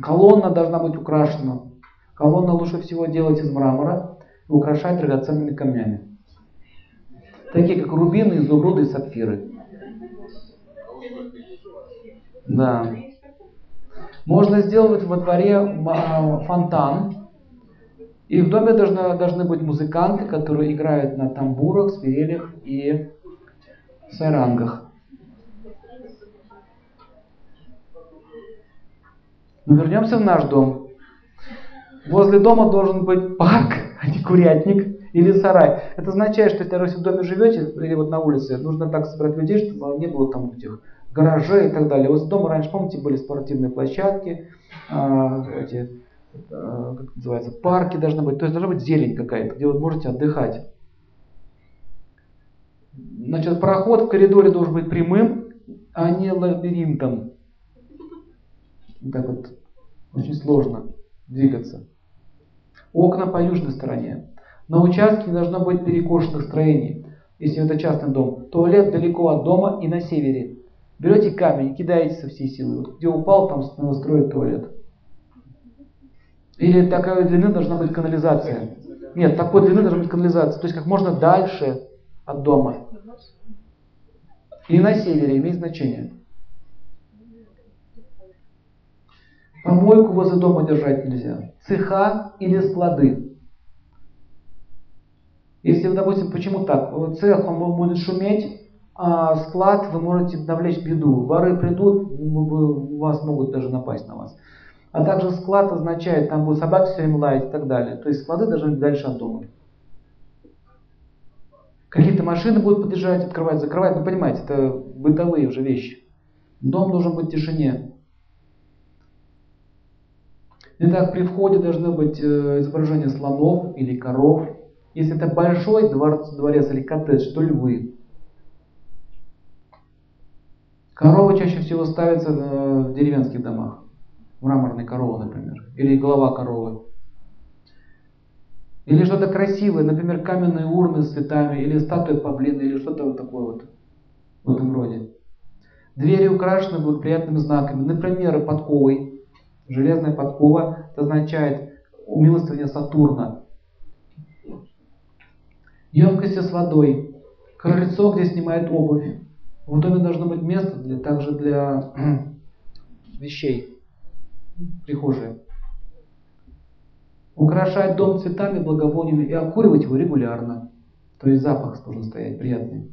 Колонна должна быть украшена. Колонна лучше всего делать из мрамора и украшать драгоценными камнями. Такие как рубины, изумруды и сапфиры. Да. Можно сделать во дворе а, фонтан. И в доме должны, должны быть музыканты, которые играют на тамбурах, свирелях и сарангах. Но вернемся в наш дом. Возле дома должен быть парк, а не курятник или сарай. Это означает, что если вы в доме живете или вот на улице, нужно так собрать людей, чтобы не было там этих гаражей и так далее. Вот дома раньше, помните, были спортивные площадки, э, эти, э, как называется, парки должны быть. То есть должна быть зелень какая-то, где вы можете отдыхать. Значит, проход в коридоре должен быть прямым, а не лабиринтом. Так вот, очень сложно двигаться. Окна по южной стороне. На участке не должно быть перекошенных строений, если это частный дом. Туалет далеко от дома и на севере. Берете камень кидаете со всей силы. Вот где упал, там снова строит туалет. Или такой длины должна быть канализация. Нет, такой длины должна быть канализация. То есть как можно дальше от дома. И на севере имеет значение. Помойку возле дома держать нельзя. Цеха или склады. Если, допустим, почему так? Цех он будет шуметь, а склад вы можете навлечь беду. Воры придут, вас могут даже напасть на вас. А также склад означает, там будут собаки все время лаять и так далее. То есть склады должны быть дальше от дома. Какие-то машины будут подъезжать, открывать, закрывать. Ну, понимаете, это бытовые уже вещи. Дом должен быть в тишине. Итак, при входе должны быть э, изображения слонов или коров. Если это большой дворец, дворец или коттедж, то львы. Коровы чаще всего ставятся э, в деревенских домах. Мраморная корова, например. Или голова коровы. Или что-то красивое, например, каменные урны с цветами, или статуя павлина, или что-то вот такое вот в этом роде. Двери украшены благоприятными знаками, например, подковой. Железная подкова, это означает умилостивление Сатурна. Емкости с водой. Крыльцо, где снимает обувь. В доме должно быть место для, также для вещей. Прихожие. Украшать дом цветами, благовониями и окуривать его регулярно. То есть запах должен стоять приятный.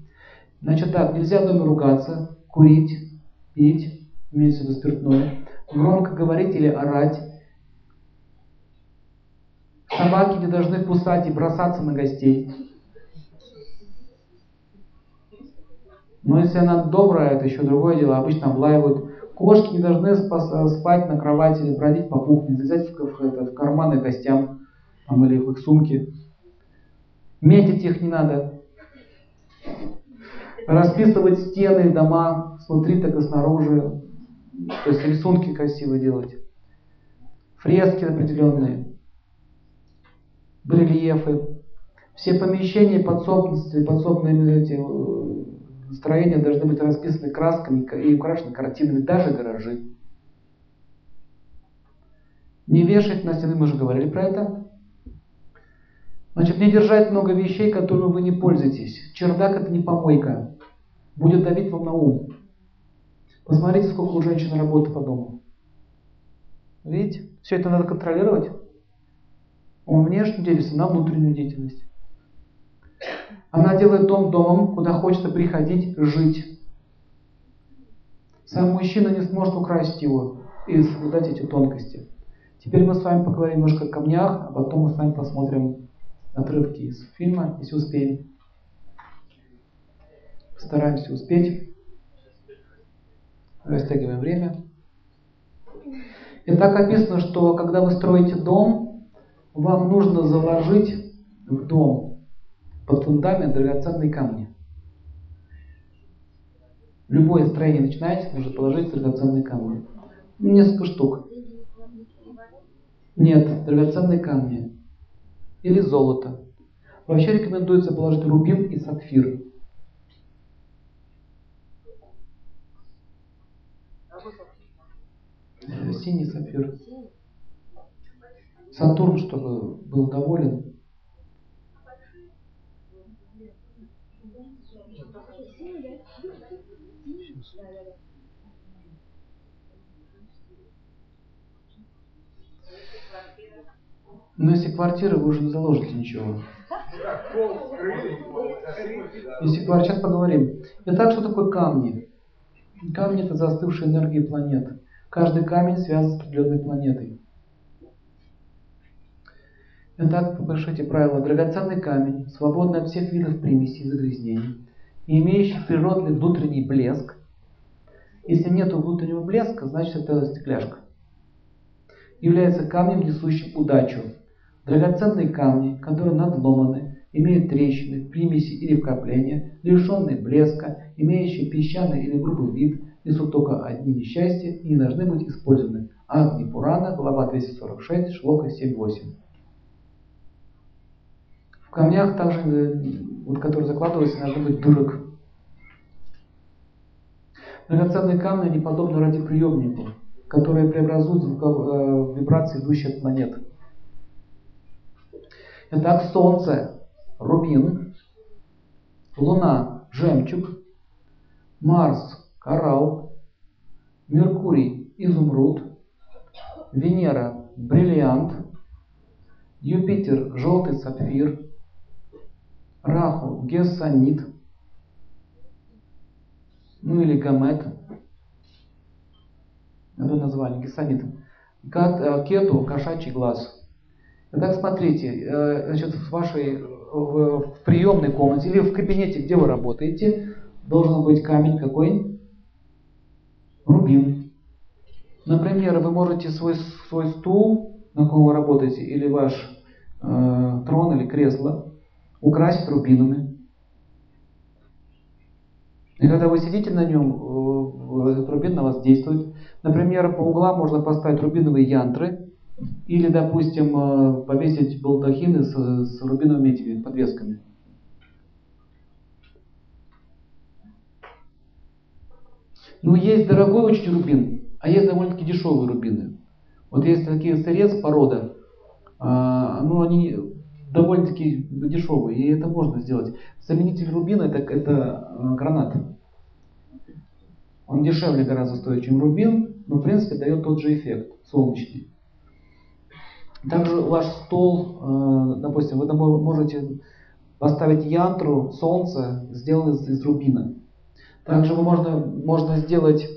Значит так, нельзя в доме ругаться, курить, пить, имеется в виду спиртное, громко говорить или орать. Собаки не должны кусать и бросаться на гостей. Но если она добрая, это еще другое дело. Обычно облаивают. Кошки не должны спать на кровати или бродить по кухне, залезать в, карманы гостям там, или в их сумки. Метить их не надо. Расписывать стены, дома, снутри, так и снаружи. То есть рисунки красивые делать. Фрески определенные. Барельефы. Все помещения подсобности, подсобные эти, строения должны быть расписаны красками и украшены картинами, даже гаражи. Не вешать на стены, мы уже говорили про это. Значит, не держать много вещей, которыми вы не пользуетесь. Чердак это не помойка. Будет давить вам на ум. Посмотрите, сколько у женщин работы по дому. Видите? Все это надо контролировать. Он внешнюю деятельность, на внутреннюю деятельность. Она делает дом домом, куда хочется приходить жить. Сам мужчина не сможет украсть его и соблюдать эти тонкости. Теперь мы с вами поговорим немножко о камнях, а потом мы с вами посмотрим отрывки из фильма, если успеем. Стараемся успеть. Растягиваем время. И так описано, что когда вы строите дом, вам нужно заложить в дом под фундамент драгоценные камни. Любое строение начинаете, нужно положить драгоценные камни. Несколько штук. Нет, драгоценные камни. Или золото. Вообще рекомендуется положить рубин и сапфир. Синий сапфир. Сатурн, чтобы был доволен. Но ну, если квартира, вы уже не заложите ничего. Если квартира, сейчас поговорим. Итак, что такое камни? Камни – это застывшие энергии планет. Каждый камень связан с определенной планетой. Итак, попишите правило. Драгоценный камень, свободный от всех видов примесей и загрязнений, и имеющий природный внутренний блеск. Если нет внутреннего блеска, значит это стекляшка. Является камнем, несущим удачу. Драгоценные камни, которые надломаны, имеют трещины, примеси или вкрапления, лишенные блеска, имеющие песчаный или грубый вид, несут только одни несчастья и не должны быть использованы. Агни Пурана, глава 246, шлока 7.8. В камнях также, э, вот, которые закладываются, должны быть дырок. Драгоценные камни не подобны радиоприемнику, которые преобразуют звуковые, э, вибрации, идущие от планет. Итак, Солнце – рубин, Луна – жемчуг, Марс – коралл, Меркурий – изумруд, Венера – бриллиант, Юпитер – желтый сапфир, Раху – гессанит, ну или гамет, это название, гессанит, э, Кету – кошачий глаз – Итак, смотрите, э, значит, в вашей в, приемной комнате или в кабинете, где вы работаете, должен быть камень какой? Рубин. Например, вы можете свой, свой стул, на котором вы работаете, или ваш э, трон или кресло украсить рубинами. И когда вы сидите на нем, э, этот рубин на вас действует. Например, по углам можно поставить рубиновые янтры, или, допустим, э, повесить балдахины с, с рубиновыми этими подвесками. Ну, есть дорогой очень рубин, а есть довольно-таки дешевые рубины. Вот есть такие сырец порода, а, ну, они довольно-таки дешевые, и это можно сделать. Заменитель рубина это, это э, гранат. Он дешевле гораздо стоит, чем рубин, но в принципе дает тот же эффект, солнечный. Также ваш стол, э, допустим, вы можете поставить янтру, солнце, сделанное из, рубина. Также можно, можно сделать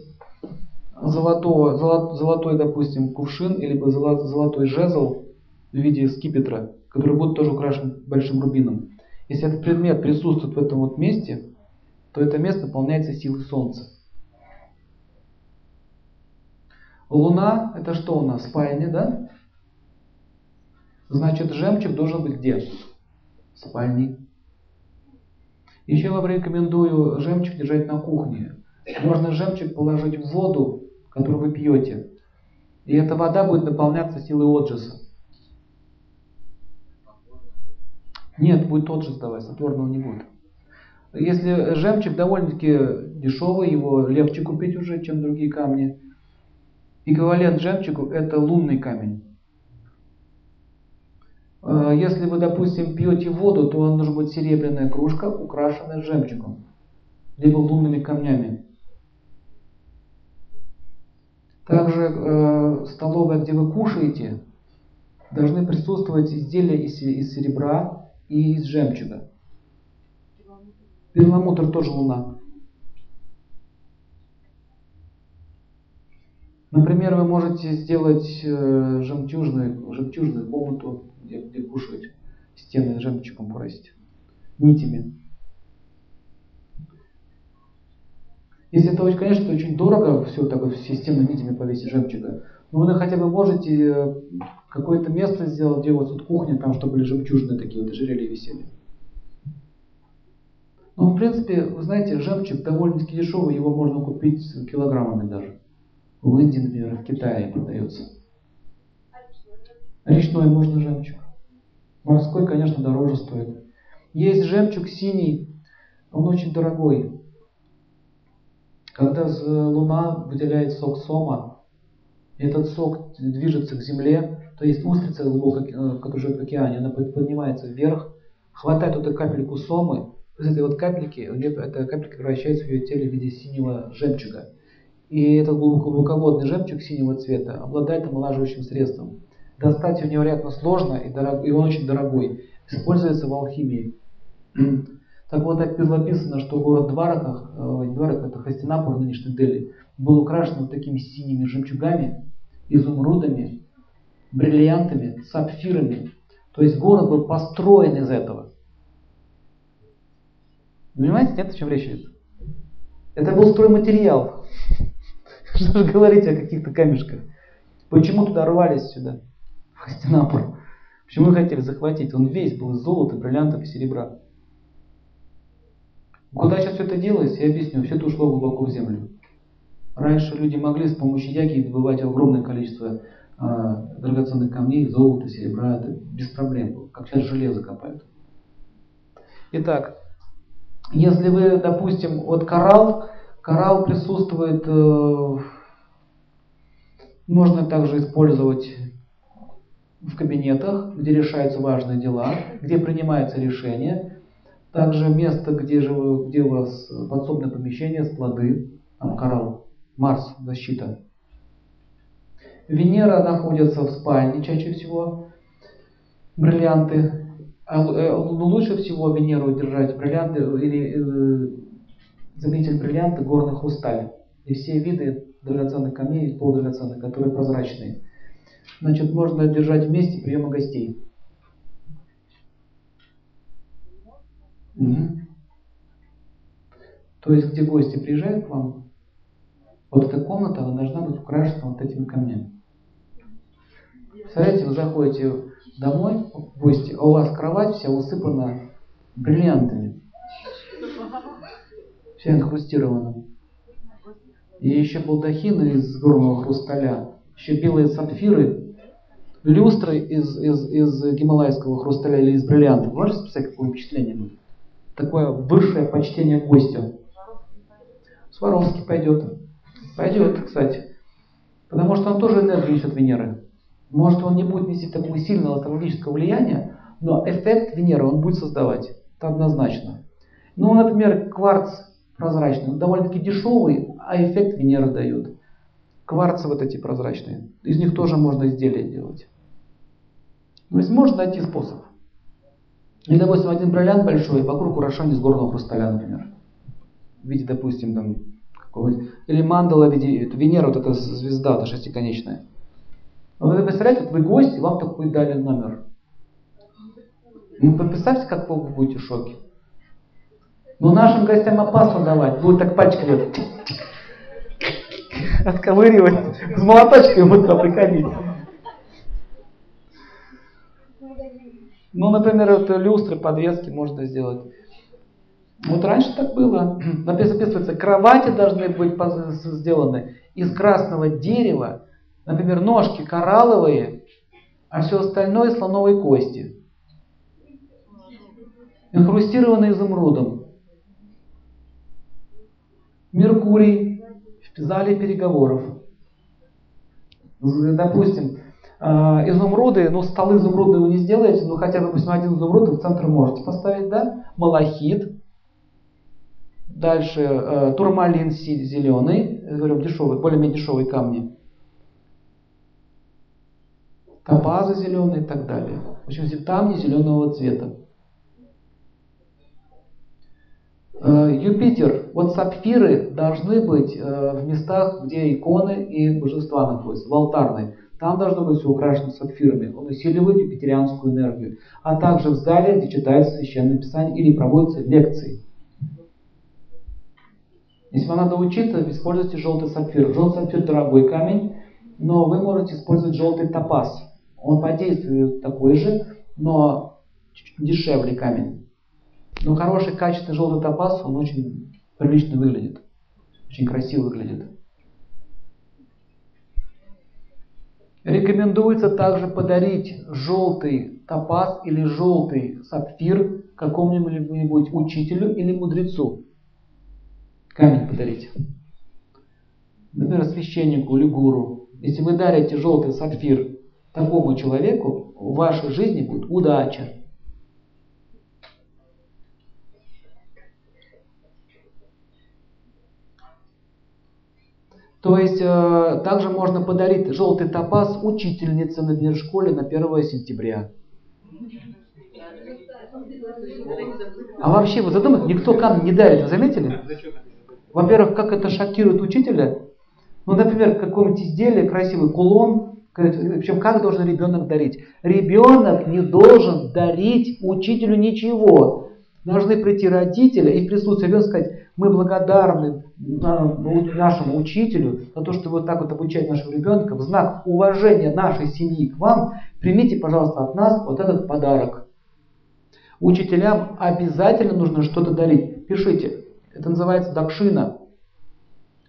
золотой, золотой, допустим, кувшин, или золотой жезл в виде скипетра, который будет тоже украшен большим рубином. Если этот предмет присутствует в этом вот месте, то это место наполняется силой Солнца. Луна это что у нас? Спальня, да? Значит, жемчуг должен быть где? В спальне. Еще вам рекомендую жемчуг держать на кухне. Можно жемчуг положить в воду, которую вы пьете. И эта вода будет наполняться силой отжиса. Нет, будет отжис давать, снотворного не будет. Если жемчуг довольно-таки дешевый, его легче купить уже, чем другие камни. Эквивалент жемчугу это лунный камень. Э, если вы, допустим, пьете воду, то вам нужна будет серебряная кружка, украшенная жемчугом, либо лунными камнями. Также э, столовая, где вы кушаете, должны присутствовать изделия из, из серебра и из жемчуга. Перламутр тоже луна. Например, вы можете сделать э, жемчужную, жемчужную комнату где, где кушать, стены жемчугом красить, нитями. Если это, конечно, очень дорого, все так все стены нитями повесить жемчуга, но вы хотя бы можете э, какое-то место сделать, где вот тут кухня, там, чтобы были жемчужные такие вот ожерелья висели. Ну, в принципе, вы знаете, жемчуг довольно-таки дешевый, его можно купить килограммами даже. В Индии, например, в Китае продается. Речной можно жемчуг. Морской, конечно, дороже стоит. Есть жемчуг синий, он очень дорогой. Когда луна выделяет сок сома, этот сок движется к земле, то есть устрица глубоко, э, которая живет в океане, она поднимается вверх, хватает эту капельку сомы, из этой вот капельки, эта капелька превращается в ее теле в виде синего жемчуга. И этот глубоководный жемчуг синего цвета обладает омолаживающим средством. Достать его невероятно сложно, и, дорог, и он очень дорогой. Используется в алхимии. Так вот, так было написано, что город Двараках, э, Дварак это Хастинапур, нынешний Дели, был украшен вот такими синими жемчугами, изумрудами, бриллиантами, сапфирами. То есть город был построен из этого. Понимаете, нет, о чем речь идет? Это был стройматериал. Что же говорить о каких-то камешках? Почему туда рвались сюда, в Хастинапур? Почему хотели захватить? Он весь был из золота, бриллиантов и серебра. Куда сейчас все это делается, я объясню. Все это ушло глубоко в землю. Раньше люди могли с помощью яги добывать огромное количество а, драгоценных камней, золота, серебра. Это без проблем было. Как сейчас железо копают. Итак, если вы, допустим, вот коралл, коралл присутствует, э, можно также использовать в кабинетах, где решаются важные дела, где принимается решение. Также место, где, же, где у вас подсобное помещение, склады, там коралл, Марс, защита. Венера находится в спальне чаще всего. Бриллианты. А э, лучше всего Венеру держать бриллианты или э, заменитель бриллианта горный хрусталь. И все виды драгоценных камней, полудрагоценных, которые прозрачные. Значит, можно держать вместе приема гостей. Угу. То есть, где гости приезжают к вам, вот эта комната она должна быть украшена вот этими камнями. Представляете, вы заходите домой в гости, а у вас кровать вся усыпана бриллиантами. Вся инхрустирована. И еще балдахины из горного хрусталя, еще белые сапфиры, люстры из, из, из гималайского хрусталя или из бриллиантов. Можете представить, какое впечатление будет? Такое высшее почтение гостю. Сваровский пойдет. Пойдет, кстати. Потому что он тоже энергию несет Венеры. Может, он не будет нести такого сильного астрологического влияния, но эффект Венеры он будет создавать. Это однозначно. Ну, например, кварц прозрачный, он довольно-таки дешевый, а эффект Венеры дает. Кварцы вот эти прозрачные. Из них тоже можно изделия делать. То есть можно найти способ. Или, допустим, один бриллиант большой, вокруг украшение из горного хрусталя, например. В виде, допустим, там какого-нибудь. Или мандала в виде Венера, вот эта звезда, эта шестиконечная. Вот вы представляете, вот вы гость, и вам такой дали номер. Ну, представьте, как вы будете в шоке. Но ну, нашим гостям опасно давать. Будут так пальчиками отковыривать. С молоточком будут приходить. Ну, например, вот люстры, подвески можно сделать. Вот раньше так было. Записывается, кровати должны быть сделаны из красного дерева, например, ножки коралловые, а все остальное слоновой кости. Инхрустированные изумрудом. Меркурий в зале переговоров. Допустим, а, изумруды, ну столы изумрудные вы не сделаете, но хотя бы, допустим, один изумруд в центр можете поставить, да? Малахит, Дальше э, турмалин зеленый, говорю, дешевый, более-менее дешевые камни. Топазы зеленые и так далее. В общем, камни зеленого цвета. Э, Юпитер, вот сапфиры должны быть э, в местах, где иконы и божества находятся, в алтарной. Там должно быть все украшено сапфирами. Он усиливает юпитерианскую энергию. А также в зале, где читается священное писание или проводятся лекции. Если вам надо учиться, используйте желтый сапфир. Желтый сапфир дорогой камень, но вы можете использовать желтый топаз. Он по действию такой же, но дешевле камень. Но хороший, качественный желтый топаз, он очень прилично выглядит. Очень красиво выглядит. Рекомендуется также подарить желтый топаз или желтый сапфир какому-нибудь учителю или мудрецу камень подарить. Например, священнику или гуру, Если вы дарите желтый сапфир такому человеку, в вашей жизни будет удача. То есть э, также можно подарить желтый топаз учительнице, например, в школе на 1 сентября. А вообще, вы задумайтесь, никто камни не дарит, вы заметили? Во-первых, как это шокирует учителя. Ну, например, какое-нибудь изделие, красивый кулон, причем как должен ребенок дарить? Ребенок не должен дарить учителю ничего. Должны прийти родители и в присутствии ребенка сказать, мы благодарны нашему учителю за то, что вы вот так вот обучаете нашего ребенка. В знак уважения нашей семьи к вам примите, пожалуйста, от нас вот этот подарок. Учителям обязательно нужно что-то дарить. Пишите. Это называется дакшина.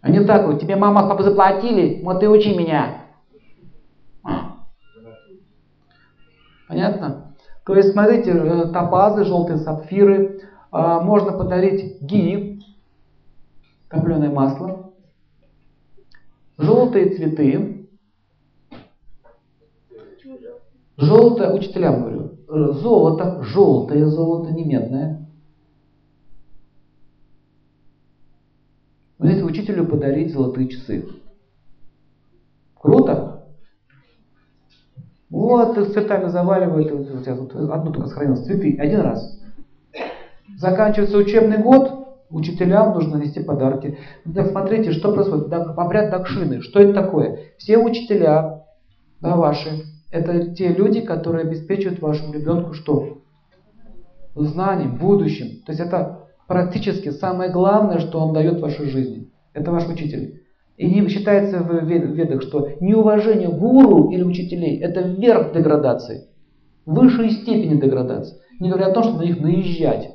А не так вот, тебе мама папа заплатили, вот ты учи меня. Понятно? То есть, смотрите, э, топазы, желтые сапфиры. А, можно подарить ги, топленое масло, желтые цветы, желтое, учителям говорю, э, золото, желтое золото, не медное. Если учителю подарить золотые часы. Круто? Вот, их цветами заваливают. У тебя тут одно только сохранилось. Цветы. Один раз. Заканчивается учебный год, учителям нужно нести подарки. Так смотрите, что происходит. Обряд Дакшины. Что это такое? Все учителя, да, ваши, это те люди, которые обеспечивают вашему ребенку что? Знанием, будущим. То есть это практически самое главное, что он дает в вашей жизни. Это ваш учитель. И считается в ведах, что неуважение гуру или учителей – это верх деградации, высшей степени деградации. Не говоря о том, что на них наезжать.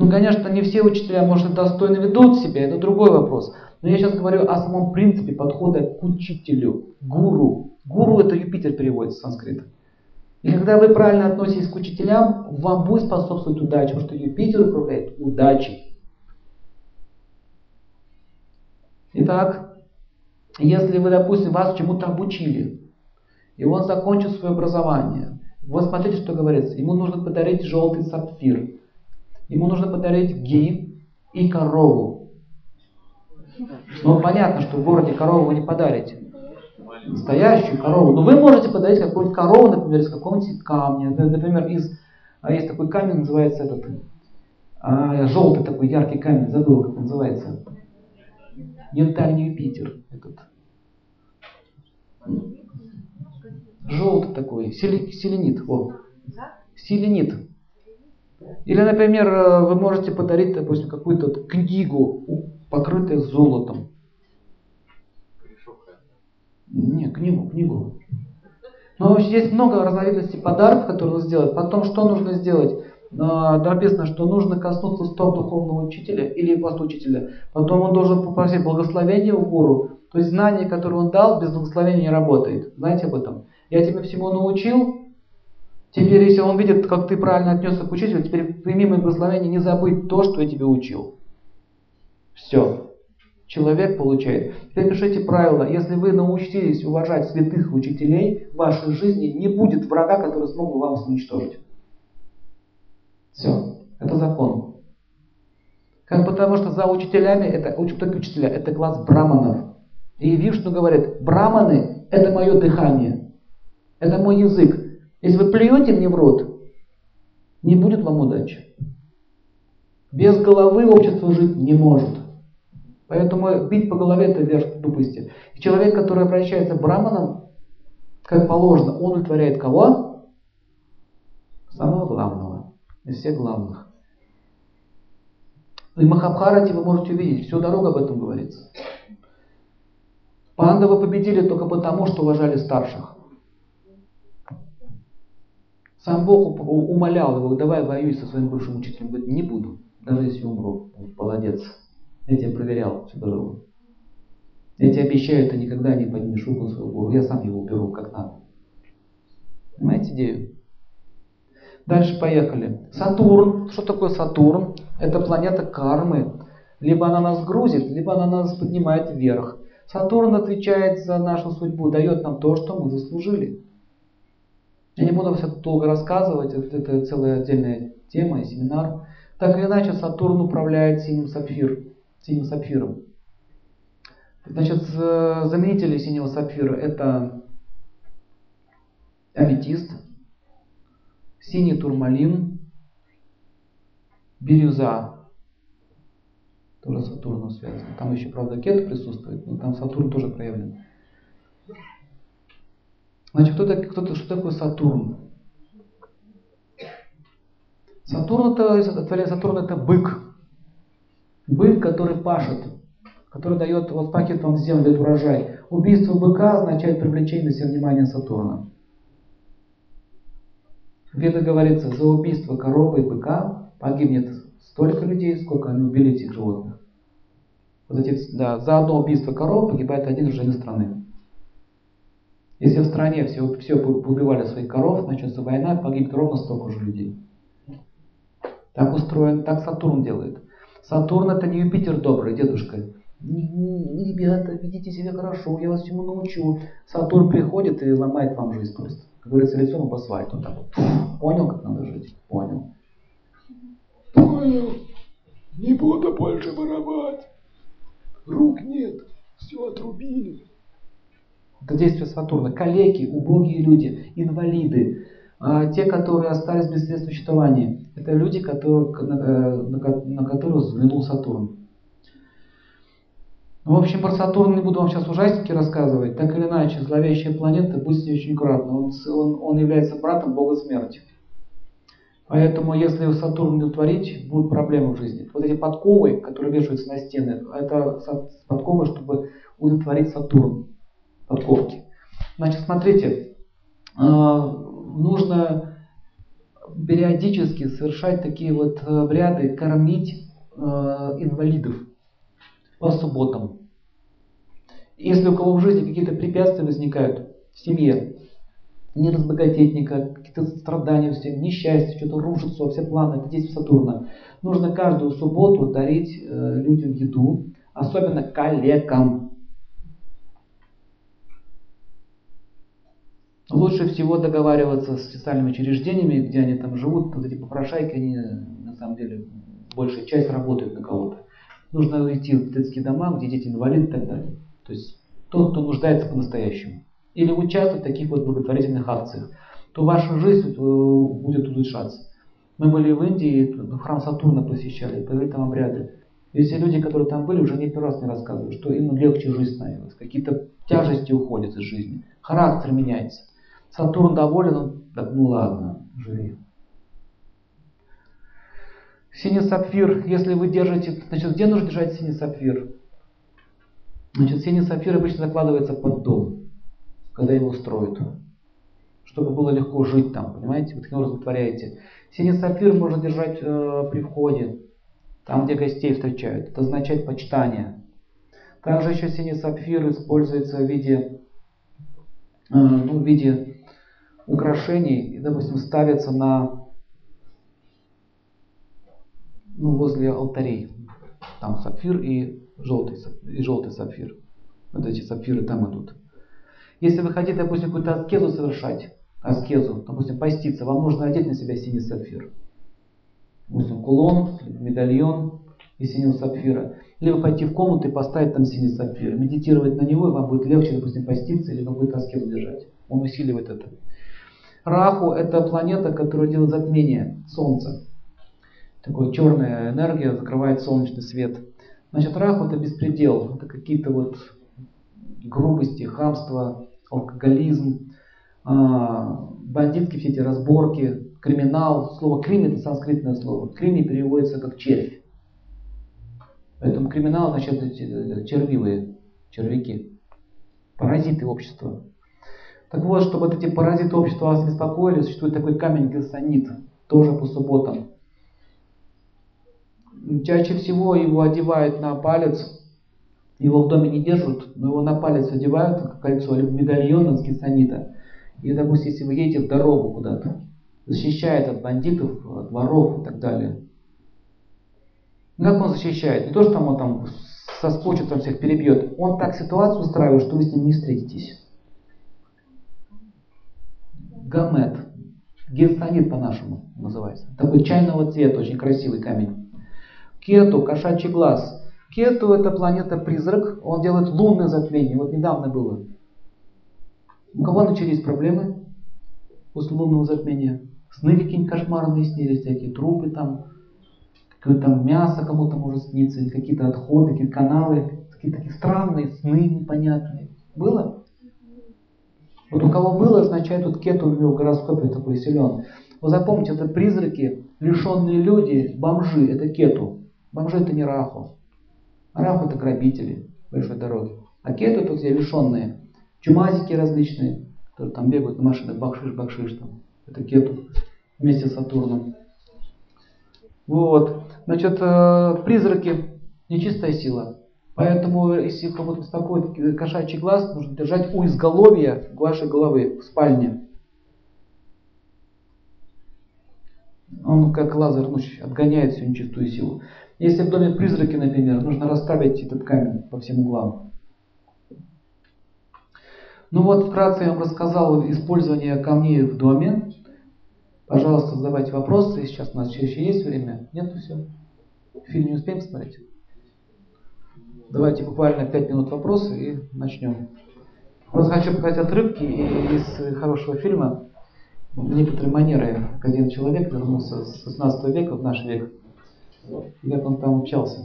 Ну, конечно, не все учителя, может, достойно ведут себя, это другой вопрос. Но я сейчас говорю о самом принципе подхода к учителю, гуру. Гуру это Юпитер переводится с санскрита. И когда вы правильно относитесь к учителям, вам будет способствовать удача, потому что Юпитер управляет удачей. Итак, если вы, допустим, вас чему-то обучили, и он закончил свое образование, вот смотрите, что говорится. Ему нужно подарить желтый сапфир. Ему нужно подарить ги и корову. Ну, понятно, что в городе корову вы не подарите. Настоящую корову. Но вы можете подарить какую-нибудь корову, например, из какого-нибудь камня. Например, из, а есть такой камень, называется этот, а, желтый такой яркий камень, забыл, как называется. Янтарь Юпитер. Этот. Желтый такой, селенит. О. Селенит. Или, например, э, вы можете подарить, допустим, какую-то книгу, покрытую золотом. Не, книгу, книгу. Но есть много разновидностей подарков, которые нужно сделать. Потом, что нужно сделать? Написано, что нужно коснуться стоп духовного учителя или пост учителя. Потом он должен попросить благословения у гуру. То есть знание, которое он дал, без благословения не работает. Знаете об этом? Я тебя всему научил, Теперь, если он видит, как ты правильно отнесся к учителю, теперь прими мое благословение, не забыть то, что я тебе учил. Все. Человек получает. Теперь пишите правило. Если вы научились уважать святых учителей, в вашей жизни не будет врага, который смог бы вам уничтожить. Все. Это закон. Как потому что за учителями, это только учителя, это класс браманов. И Вишну говорит, браманы – это мое дыхание, это мой язык. Если вы плюете мне в рот, не будет вам удачи. Без головы общество жить не может. Поэтому бить по голове это верх тупости. И человек, который обращается к браманам, как положено, он удовлетворяет кого? Самого главного, из всех главных. И Махабхарате вы можете увидеть, всю дорогу об этом говорится. Пандавы победили только потому, что уважали старших. Сам Бог умолял его, давай воюй со своим бывшим учителем. Говорит, не буду, даже если умру. Молодец. Я тебя проверял всю дорогу. Я тебе обещаю, ты никогда не поднимешь руку на Бога. Я сам его уберу как надо. Понимаете идею? Дальше поехали. Сатурн. Что такое Сатурн? Это планета кармы. Либо она нас грузит, либо она нас поднимает вверх. Сатурн отвечает за нашу судьбу, дает нам то, что мы заслужили. Я не буду все долго рассказывать, это, это целая отдельная тема и семинар. Так или иначе, Сатурн управляет синим сапфир, синим сапфиром. Значит, заменители синего сапфира это аметист, синий турмалин, бирюза, тоже с Сатурном связано. Там еще, правда, Кет присутствует, но там Сатурн тоже проявлен. Значит, кто, кто, что такое Сатурн? Сатурн это, творение Сатурн это бык. Бык, который пашет, который дает, вот пахет вам землю, дает урожай. Убийство быка означает привлечение на себя внимания Сатурна. В Ведах говорится, за убийство коровы и быка погибнет столько людей, сколько они убили этих животных. Вот эти, да, за одно убийство коров погибает один житель страны. Если в стране все, все убивали своих коров, начнется война, погибнет ровно столько же людей. Так устроен, так Сатурн делает. Сатурн это не Юпитер добрый, дедушка. Ребята, ведите себя хорошо, я вас всему научу. Сатурн приходит и ломает вам жизнь просто. Как говорится, лицом об асфальт. Он так вот. Понял, как надо жить? Понял. Понял. Не буду больше воровать. Рук нет. Все отрубили. Это действие Сатурна. Калеки, убогие люди, инвалиды, а те, которые остались без средств существования. Это люди, которые, на, на, на которых взглянул Сатурн. В общем, про Сатурн не буду вам сейчас ужастики рассказывать. Так или иначе, зловещая планета, будьте очень аккуратны. Он, он, он является братом Бога смерти. Поэтому, если Сатурн не утворить, будут проблемы в жизни. Вот эти подковы, которые вешаются на стены, это подковы, чтобы удовлетворить Сатурн. Подковки. Значит, смотрите, а, нужно периодически совершать такие вот обряды, кормить а, инвалидов по субботам. Если у кого в жизни какие-то препятствия возникают в семье, не разбогатеть никак, какие-то страдания всем, несчастье, что-то рушится, все планы, это действие Сатурна. Нужно каждую субботу дарить э, людям еду, особенно коллегам. Лучше всего договариваться с специальными учреждениями, где они там живут, вот эти попрошайки, они на самом деле большая часть работают на кого-то. Нужно идти в детские дома, где дети инвалиды и так далее. То есть тот, кто нуждается по-настоящему или участвовать в таких вот благотворительных акциях, то ваша жизнь э, будет улучшаться. Мы были в Индии, храм Сатурна посещали, провели там обряды. И все люди, которые там были, уже не первый раз мне рассказывают, что им легче жизнь становилась, какие-то тяжести уходят из жизни, характер меняется. Сатурн доволен, он так, ну ладно, живи. Синий сапфир, если вы держите, значит, где нужно держать синий сапфир? Значит, синий сапфир обычно закладывается под дом когда его строят. Чтобы было легко жить там, понимаете? Вы таким образом творяете. Синий сапфир можно держать э, при входе, там, где гостей встречают. Это означает почитание. Также еще синий сапфир используется в виде, э, ну, в виде украшений, допустим, ставится на ну, возле алтарей. Там сапфир и желтый, и желтый сапфир. Вот эти сапфиры там идут. Если вы хотите, допустим, какую-то аскезу совершать, аскезу, допустим, поститься, вам нужно одеть на себя синий сапфир. Допустим, кулон, медальон из синего сапфира. Либо пойти в комнату и поставить там синий сапфир. Медитировать на него, и вам будет легче, допустим, поститься или какую-то аскезу держать. Он усиливает это. Раху – это планета, которая делает затмение Солнца. Такая черная энергия закрывает солнечный свет. Значит, Раху – это беспредел. Это какие-то вот грубости, хамство, алкоголизм, а, бандитские все эти разборки, криминал. Слово крим это санскритное слово. Крими переводится как червь. Поэтому криминал значит червивые, червяки, паразиты общества. Так вот, чтобы вот эти паразиты общества вас беспокоили, существует такой камень гелсонит, тоже по субботам. Чаще всего его одевают на палец, его в доме не держат, но его на палец одевают, как кольцо, либо медальон из кисанита. И, допустим, если вы едете в дорогу куда-то, защищает от бандитов, от воров и так далее. Ну, как он защищает? Не то, что он там соскочит, там всех перебьет. Он так ситуацию устраивает, что вы с ним не встретитесь. Гамет. Герцонит по-нашему называется. Такой чайного цвета, очень красивый камень. Кету, кошачий глаз. Кету это планета-призрак, он делает лунное затмение. Вот недавно было. У кого начались проблемы после лунного затмения? Сны какие-нибудь кошмарные снились, всякие трупы там, какое-то там мясо кому-то может сниться, какие-то отходы, какие-то каналы, какие-то такие странные сны непонятные. Было? Вот у кого было, означает, тут кету у него в гороскопе такой силен. Вы запомните, это призраки, лишенные люди, бомжи, это кету. Бомжи это не раху. Раху это грабители большой дороги. А кету тут все лишенные. Чумазики различные, которые там бегают на машинах, бакшиш, бакшиш там. Это кету вместе с Сатурном. Вот. Значит, э, призраки нечистая сила. Поэтому, если кого-то беспокоит кошачий глаз, нужно держать у изголовья вашей головы в спальне. Он как лазер ну, отгоняет всю нечистую силу. Если в доме призраки, например, нужно расставить этот камень по всем углам. Ну вот, вкратце я вам рассказал использование камней в доме. Пожалуйста, задавайте вопросы. Сейчас у нас еще есть время. Нет, все. Фильм не успеем посмотреть? Давайте буквально 5 минут вопросы и начнем. Просто хочу показать отрывки из хорошего фильма «Некоторые манеры», как один человек вернулся с 16 века в наш век. И как он там общался.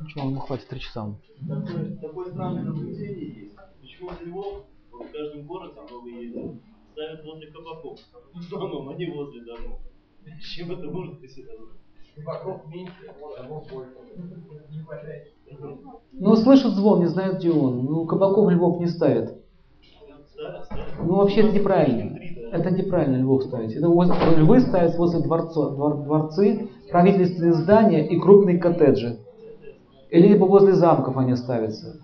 Ничего, ему хватит три часа. Такое, такое странное наблюдение есть. Почему львов в каждом городе много ездят, ставят возле кабаков. В домом, а не возле домов. С чем это может быть? Кабаков меньше, домов больше. Не хватает. Ну, слышат звон, не знают, где он. Ну, кабаков львов не ставят. Ставят. Ну, вообще это неправильно. Это неправильно львов ставить. Это львы ставят возле дворцо- двор- дворцы, правительственные здания и крупные коттеджи. Или либо возле замков они ставятся.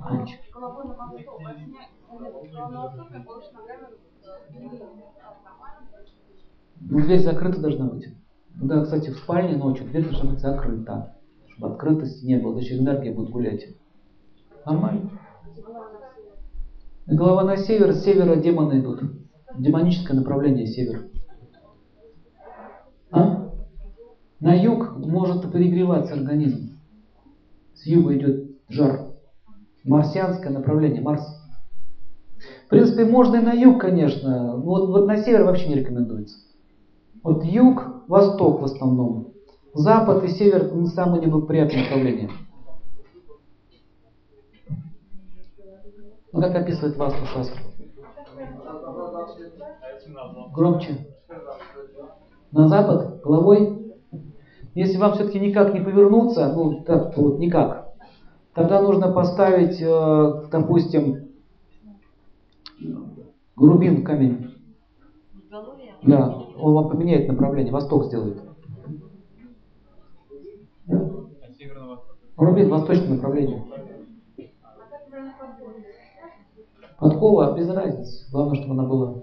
Громче. Дверь закрыта должна быть. Да, кстати, в спальне ночью дверь должна быть закрыта. Чтобы открытости не было, даже энергия будет гулять. Нормально. Голова на север, с севера демоны идут. Демоническое направление север. А? На юг может перегреваться организм. С юга идет жар. Марсианское направление, Марс. Принципе, можно и на юг, конечно. но Вот, вот на север вообще не рекомендуется. Вот юг, восток в основном. Запад и север не самые неблагоприятные направления. Ну как описывает Васту Шастра? Громче. На запад, головой. Если вам все-таки никак не повернуться, ну так вот никак, тогда нужно поставить, э, допустим, грубин камень. Да, он вам поменяет направление, восток сделает. Да? Рубин восточное направление. Подкова без разницы. Главное, чтобы она была.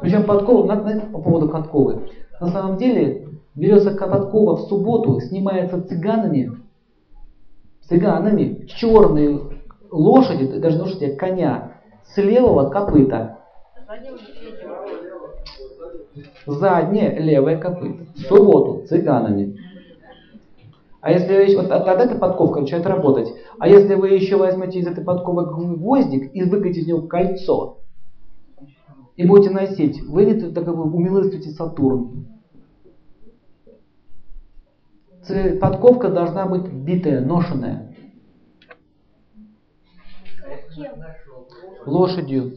Причем подкова, на- знаете, по поводу подковы. На самом деле, берется подкова в субботу, снимается цыганами, цыганами, черные лошади, даже лошади, а коня, с левого копыта. Заднее левое копыто. В субботу цыганами. А если вот от- тогда эта подковка начинает работать. А если вы еще возьмете из этой подковы гвоздик и выкатите из него кольцо, и будете носить, вы так как бы умилостивите Сатурн. Подковка должна быть битая, ношенная. Лошадью.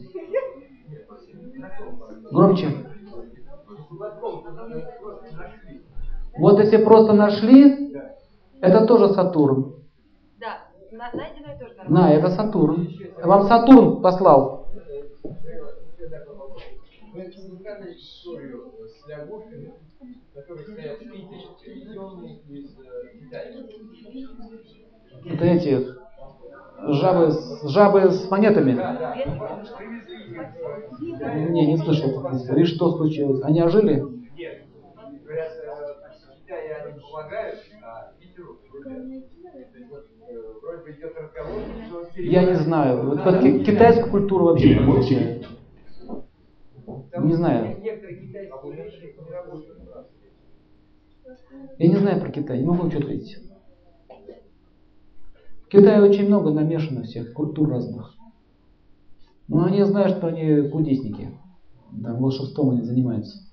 Громче. Вот если просто нашли, это тоже Сатурн. Да, на- найденное тоже На, это Сатурн. Вам Сатурн послал. Это эти Жабы, жабы с монетами? Не, не слышал. И что случилось? Они ожили? Вот что Я не знаю. Вот ки- китайскую культуру вообще не. Там Не знаю. Я не знаю про Китай, не могу ничего ответить. В Китае очень много намешано всех культур разных. Но они знают, что они кудесники. Там волшебством они занимаются.